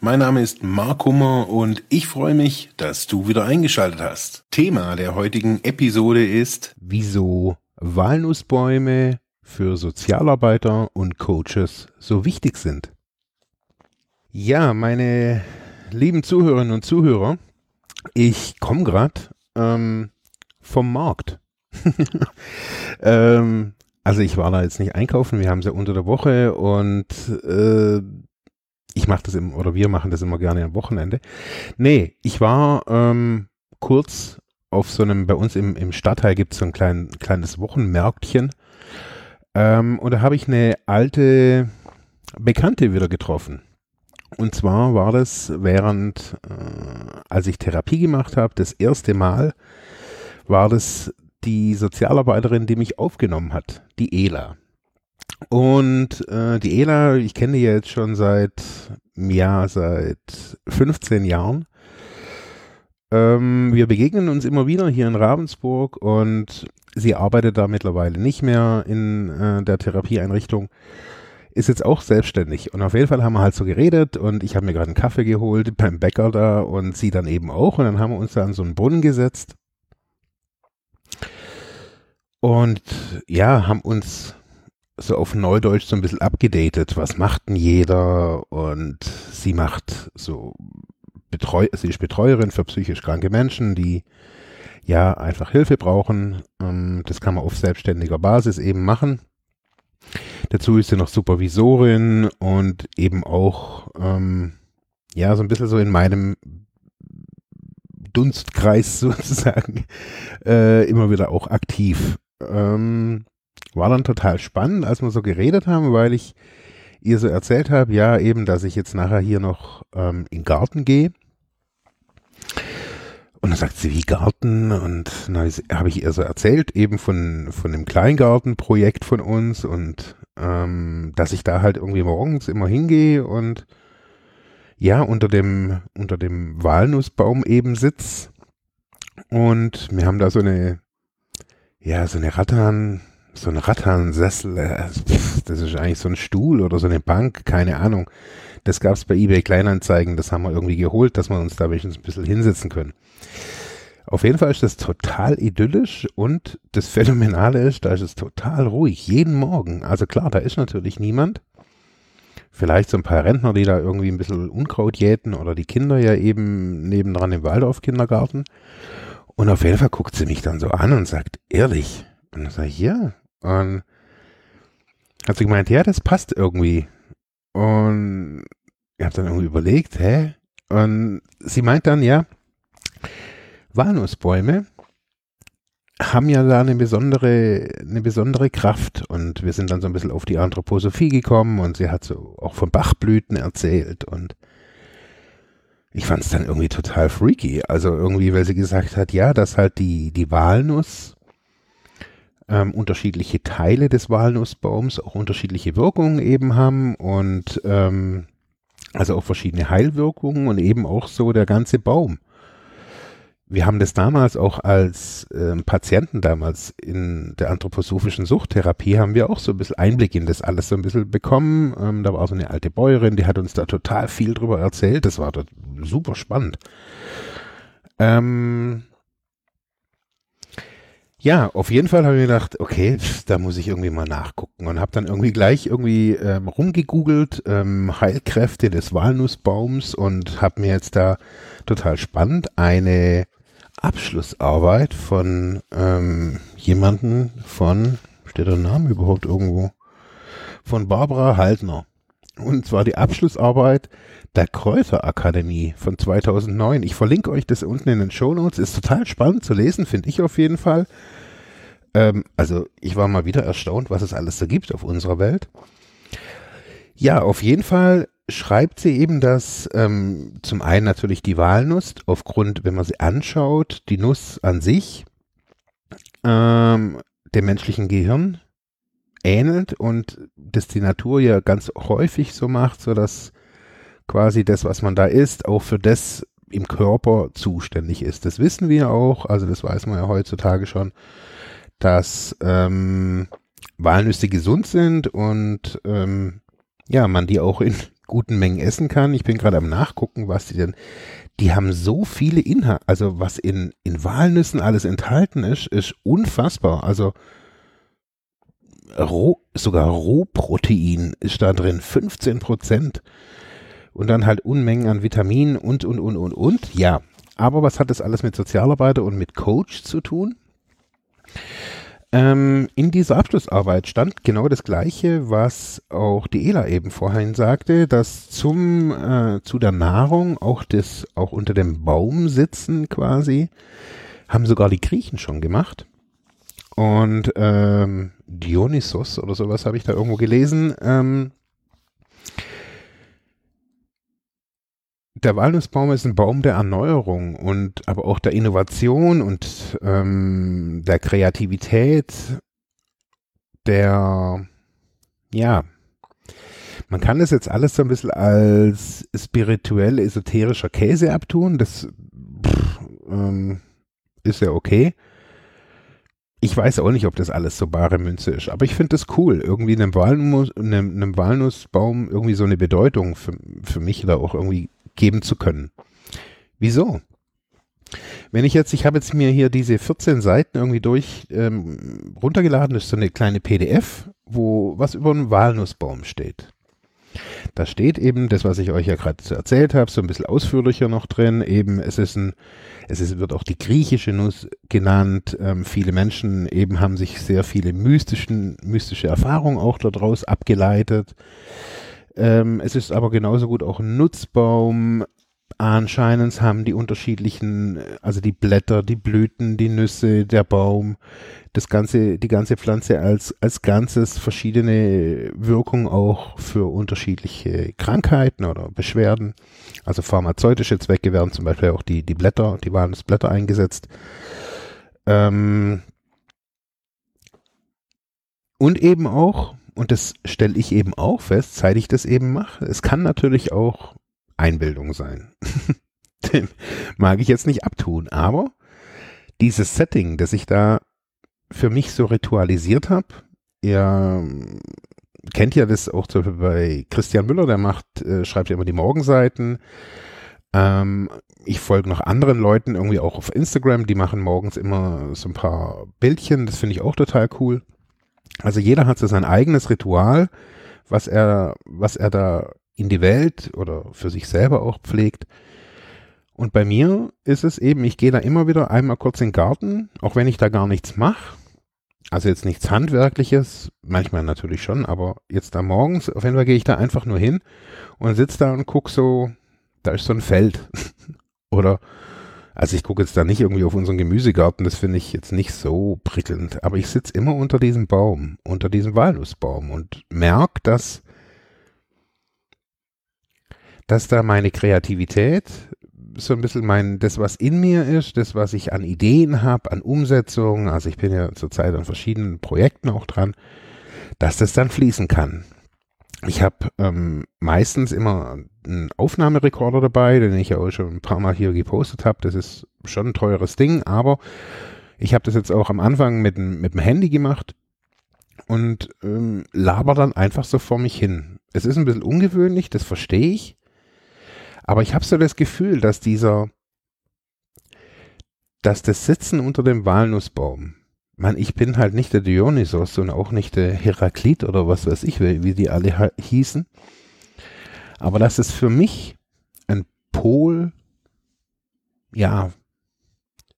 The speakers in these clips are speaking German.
Mein Name ist Mark Hummer und ich freue mich, dass du wieder eingeschaltet hast. Thema der heutigen Episode ist, wieso Walnussbäume für Sozialarbeiter und Coaches so wichtig sind. Ja, meine lieben Zuhörerinnen und Zuhörer, ich komme gerade ähm, vom Markt. ähm, also ich war da jetzt nicht einkaufen, wir haben es ja unter der Woche und äh, ich mache das immer, oder wir machen das immer gerne am Wochenende. Nee, ich war ähm, kurz auf so einem, bei uns im, im Stadtteil gibt es so ein klein, kleines Wochenmärktchen. Ähm, und da habe ich eine alte Bekannte wieder getroffen. Und zwar war das während, äh, als ich Therapie gemacht habe, das erste Mal, war das die Sozialarbeiterin, die mich aufgenommen hat, die Ela. Und äh, die Ela, ich kenne die jetzt schon seit, ja, seit 15 Jahren. Ähm, wir begegnen uns immer wieder hier in Ravensburg und sie arbeitet da mittlerweile nicht mehr in äh, der Therapieeinrichtung ist jetzt auch selbstständig. Und auf jeden Fall haben wir halt so geredet und ich habe mir gerade einen Kaffee geholt beim Bäcker da und sie dann eben auch. Und dann haben wir uns da an so einen Brunnen gesetzt. Und ja, haben uns so auf Neudeutsch so ein bisschen abgedatet. Was macht denn jeder? Und sie macht so Betreu sie ist Betreuerin für psychisch kranke Menschen, die ja einfach Hilfe brauchen. Ähm, das kann man auf selbstständiger Basis eben machen. Dazu ist sie noch Supervisorin und eben auch, ähm, ja, so ein bisschen so in meinem Dunstkreis sozusagen äh, immer wieder auch aktiv. Ähm, war dann total spannend, als wir so geredet haben, weil ich ihr so erzählt habe, ja, eben, dass ich jetzt nachher hier noch ähm, in den Garten gehe. Und dann sagt sie, wie Garten? Und dann habe ich ihr so erzählt, eben von, von dem Kleingartenprojekt von uns und ähm, dass ich da halt irgendwie morgens immer hingehe und ja, unter dem, unter dem Walnussbaum eben sitz. Und wir haben da so eine, ja, so eine Rattan, so ein Rattan-Sessel, äh, das ist eigentlich so ein Stuhl oder so eine Bank, keine Ahnung. Das gab's bei eBay Kleinanzeigen, das haben wir irgendwie geholt, dass wir uns da wenigstens ein bisschen hinsetzen können. Auf jeden Fall ist das total idyllisch und das Phänomenale ist, da ist es total ruhig, jeden Morgen. Also klar, da ist natürlich niemand. Vielleicht so ein paar Rentner, die da irgendwie ein bisschen Unkraut jäten oder die Kinder ja eben nebendran im Waldorf-Kindergarten. Und auf jeden Fall guckt sie mich dann so an und sagt, ehrlich? Und dann sage ich, ja. Und hat sie gemeint, ja, das passt irgendwie. Und ich habe dann irgendwie überlegt, hä? Und sie meint dann, ja, Walnussbäume haben ja da eine besondere, eine besondere Kraft und wir sind dann so ein bisschen auf die Anthroposophie gekommen und sie hat so auch von Bachblüten erzählt und ich fand es dann irgendwie total freaky. Also irgendwie, weil sie gesagt hat, ja, dass halt die, die Walnuss ähm, unterschiedliche Teile des Walnussbaums auch unterschiedliche Wirkungen eben haben und ähm, also auch verschiedene Heilwirkungen und eben auch so der ganze Baum wir haben das damals auch als ähm, Patienten damals in der anthroposophischen Suchttherapie haben wir auch so ein bisschen Einblick in das alles so ein bisschen bekommen. Ähm, da war so eine alte Bäuerin, die hat uns da total viel drüber erzählt. Das war dort super spannend. Ähm, ja, auf jeden Fall habe ich mir gedacht, okay, da muss ich irgendwie mal nachgucken und habe dann irgendwie gleich irgendwie ähm, rumgegoogelt, ähm, Heilkräfte des Walnussbaums und habe mir jetzt da total spannend eine Abschlussarbeit von ähm, jemanden von, steht der Name überhaupt irgendwo? Von Barbara Haltner. Und zwar die Abschlussarbeit der Kräuterakademie von 2009. Ich verlinke euch das unten in den Show Notes. Ist total spannend zu lesen, finde ich auf jeden Fall. Ähm, also ich war mal wieder erstaunt, was es alles so gibt auf unserer Welt. Ja, auf jeden Fall schreibt sie eben, dass ähm, zum einen natürlich die Walnuss, aufgrund, wenn man sie anschaut, die Nuss an sich, ähm, dem menschlichen Gehirn ähnelt und das die Natur ja ganz häufig so macht, so dass quasi das, was man da isst, auch für das im Körper zuständig ist. Das wissen wir auch, also das weiß man ja heutzutage schon, dass ähm, Walnüsse gesund sind und ähm, ja, man die auch in guten Mengen essen kann. Ich bin gerade am Nachgucken, was die denn, die haben so viele Inhalte, also was in, in Walnüssen alles enthalten ist, ist unfassbar. Also Roh, sogar Rohprotein ist da drin, 15 Prozent. Und dann halt Unmengen an Vitaminen und, und, und, und, und. Ja, aber was hat das alles mit Sozialarbeiter und mit Coach zu tun? Ähm, in dieser Abschlussarbeit stand genau das Gleiche, was auch die Ela eben vorhin sagte, dass zum äh, zu der Nahrung auch das auch unter dem Baum sitzen quasi haben sogar die Griechen schon gemacht. Und ähm, Dionysos oder sowas habe ich da irgendwo gelesen. Ähm, der Walnussbaum ist ein Baum der Erneuerung und aber auch der Innovation und ähm, der Kreativität, der ja, man kann das jetzt alles so ein bisschen als spirituell esoterischer Käse abtun. Das pff, ähm, ist ja okay. Ich weiß auch nicht, ob das alles so bare Münze ist, aber ich finde das cool, irgendwie einem, Walnuss, einem, einem Walnussbaum irgendwie so eine Bedeutung für, für mich da auch irgendwie geben zu können. Wieso? Wenn ich jetzt, ich habe jetzt mir hier diese 14 Seiten irgendwie durch ähm, runtergeladen, das ist so eine kleine PDF, wo was über einen Walnussbaum steht. Da steht eben das, was ich euch ja gerade erzählt habe, so ein bisschen ausführlicher noch drin. Eben, es ist ein, es ist, wird auch die griechische Nuss genannt. Ähm, viele Menschen eben haben sich sehr viele mystischen, mystische Erfahrungen auch daraus abgeleitet. Ähm, es ist aber genauso gut auch ein Nutzbaum. Anscheinend haben die unterschiedlichen, also die Blätter, die Blüten, die Nüsse, der Baum, das ganze, die ganze Pflanze als, als Ganzes verschiedene Wirkungen auch für unterschiedliche Krankheiten oder Beschwerden. Also pharmazeutische Zwecke werden zum Beispiel auch die, die Blätter, die Walnussblätter eingesetzt. Ähm, und eben auch und das stelle ich eben auch fest, seit ich das eben mache. Es kann natürlich auch Einbildung sein. Den mag ich jetzt nicht abtun, aber dieses Setting, das ich da für mich so ritualisiert habe, ihr kennt ja das auch zum Beispiel bei Christian Müller, der macht, äh, schreibt ja immer die Morgenseiten. Ähm, ich folge noch anderen Leuten irgendwie auch auf Instagram, die machen morgens immer so ein paar Bildchen, das finde ich auch total cool. Also jeder hat so sein eigenes Ritual, was er, was er da in die Welt oder für sich selber auch pflegt. Und bei mir ist es eben, ich gehe da immer wieder einmal kurz in den Garten, auch wenn ich da gar nichts mache. Also jetzt nichts Handwerkliches, manchmal natürlich schon, aber jetzt da morgens, auf jeden Fall gehe ich da einfach nur hin und sitze da und gucke so, da ist so ein Feld. Oder also ich gucke jetzt da nicht irgendwie auf unseren Gemüsegarten, das finde ich jetzt nicht so prickelnd, aber ich sitze immer unter diesem Baum, unter diesem Walnussbaum und merke, dass, dass da meine Kreativität, so ein bisschen mein, das, was in mir ist, das, was ich an Ideen habe, an Umsetzung, also ich bin ja zurzeit an verschiedenen Projekten auch dran, dass das dann fließen kann. Ich habe ähm, meistens immer einen Aufnahmerekorder dabei, den ich ja auch schon ein paar Mal hier gepostet habe. Das ist schon ein teures Ding, aber ich habe das jetzt auch am Anfang mit, mit dem Handy gemacht und ähm, laber dann einfach so vor mich hin. Es ist ein bisschen ungewöhnlich, das verstehe ich, aber ich habe so das Gefühl, dass dieser, dass das Sitzen unter dem Walnussbaum, man, ich bin halt nicht der Dionysos und auch nicht der Heraklit oder was weiß ich, wie die alle hießen. Aber das ist für mich ein Pol, ja,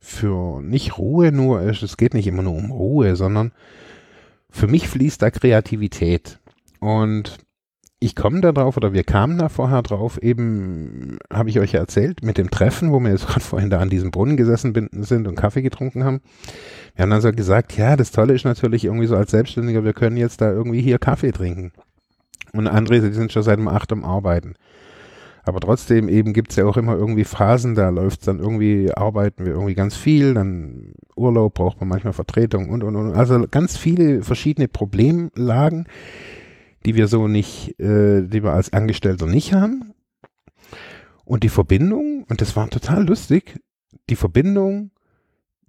für nicht Ruhe nur ist, es geht nicht immer nur um Ruhe, sondern für mich fließt da Kreativität. Und ich komme da drauf, oder wir kamen da vorher drauf, eben, habe ich euch ja erzählt, mit dem Treffen, wo wir jetzt gerade vorhin da an diesem Brunnen gesessen sind und Kaffee getrunken haben. Wir haben dann so gesagt, ja, das Tolle ist natürlich irgendwie so als Selbstständiger, wir können jetzt da irgendwie hier Kaffee trinken. Und andere, die sind schon seit um acht am Arbeiten. Aber trotzdem eben gibt's ja auch immer irgendwie Phasen, da läuft's dann irgendwie, arbeiten wir irgendwie ganz viel, dann Urlaub braucht man manchmal Vertretung und, und, und. Also ganz viele verschiedene Problemlagen, die wir so nicht, äh, die wir als Angestellter nicht haben. Und die Verbindung, und das war total lustig, die Verbindung,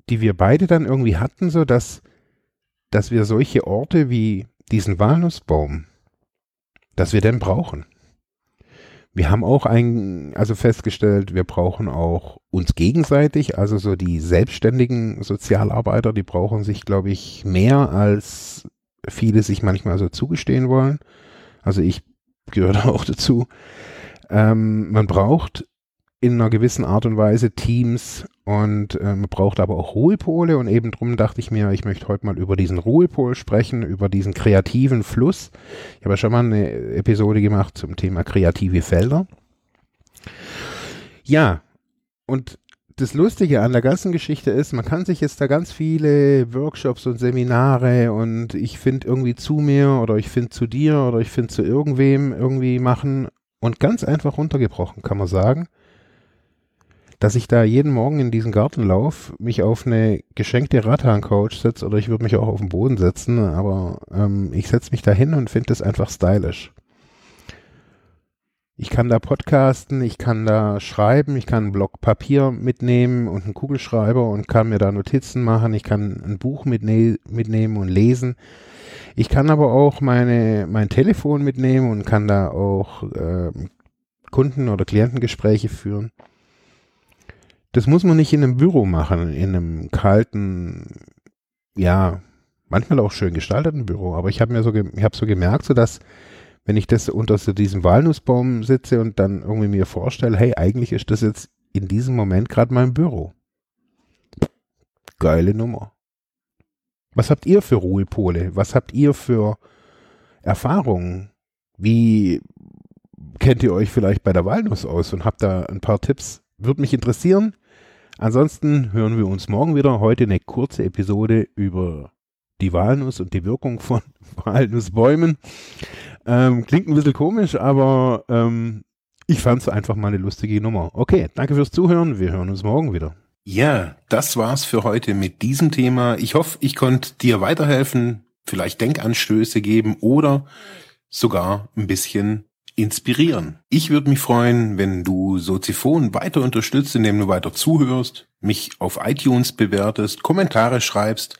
die wir beide dann irgendwie hatten, so dass, dass wir solche Orte wie diesen Walnussbaum, dass wir den brauchen. Wir haben auch ein, also festgestellt, wir brauchen auch uns gegenseitig, also so die selbstständigen Sozialarbeiter, die brauchen sich, glaube ich, mehr als viele sich manchmal so zugestehen wollen. Also ich gehöre auch dazu. Ähm, man braucht in einer gewissen Art und Weise Teams und äh, man braucht aber auch Ruhepole und eben drum dachte ich mir, ich möchte heute mal über diesen Ruhepol sprechen, über diesen kreativen Fluss. Ich habe ja schon mal eine Episode gemacht zum Thema kreative Felder. Ja, und das Lustige an der ganzen Geschichte ist, man kann sich jetzt da ganz viele Workshops und Seminare und ich finde irgendwie zu mir oder ich finde zu dir oder ich finde zu irgendwem irgendwie machen und ganz einfach runtergebrochen kann man sagen, dass ich da jeden Morgen in diesen Garten laufe, mich auf eine geschenkte Rattan-Couch setze oder ich würde mich auch auf den Boden setzen, aber ähm, ich setze mich da hin und finde das einfach stylisch. Ich kann da podcasten, ich kann da schreiben, ich kann einen Block Papier mitnehmen und einen Kugelschreiber und kann mir da Notizen machen, ich kann ein Buch mitne mitnehmen und lesen. Ich kann aber auch meine, mein Telefon mitnehmen und kann da auch äh, Kunden- oder Klientengespräche führen. Das muss man nicht in einem Büro machen, in einem kalten, ja, manchmal auch schön gestalteten Büro. Aber ich habe mir so, ich habe so gemerkt, so dass wenn ich das unter so diesem Walnussbaum sitze und dann irgendwie mir vorstelle, hey, eigentlich ist das jetzt in diesem Moment gerade mein Büro. Geile Nummer. Was habt ihr für Ruhepole? Was habt ihr für Erfahrungen? Wie kennt ihr euch vielleicht bei der Walnuss aus und habt da ein paar Tipps? Würde mich interessieren. Ansonsten hören wir uns morgen wieder. Heute eine kurze Episode über die Walnuss und die Wirkung von Walnussbäumen. Ähm, klingt ein bisschen komisch, aber ähm, ich fand es einfach mal eine lustige Nummer. Okay, danke fürs Zuhören. Wir hören uns morgen wieder. Ja, das war's für heute mit diesem Thema. Ich hoffe, ich konnte dir weiterhelfen, vielleicht Denkanstöße geben oder sogar ein bisschen inspirieren. Ich würde mich freuen, wenn du Soziphon weiter unterstützt, indem du weiter zuhörst, mich auf iTunes bewertest, Kommentare schreibst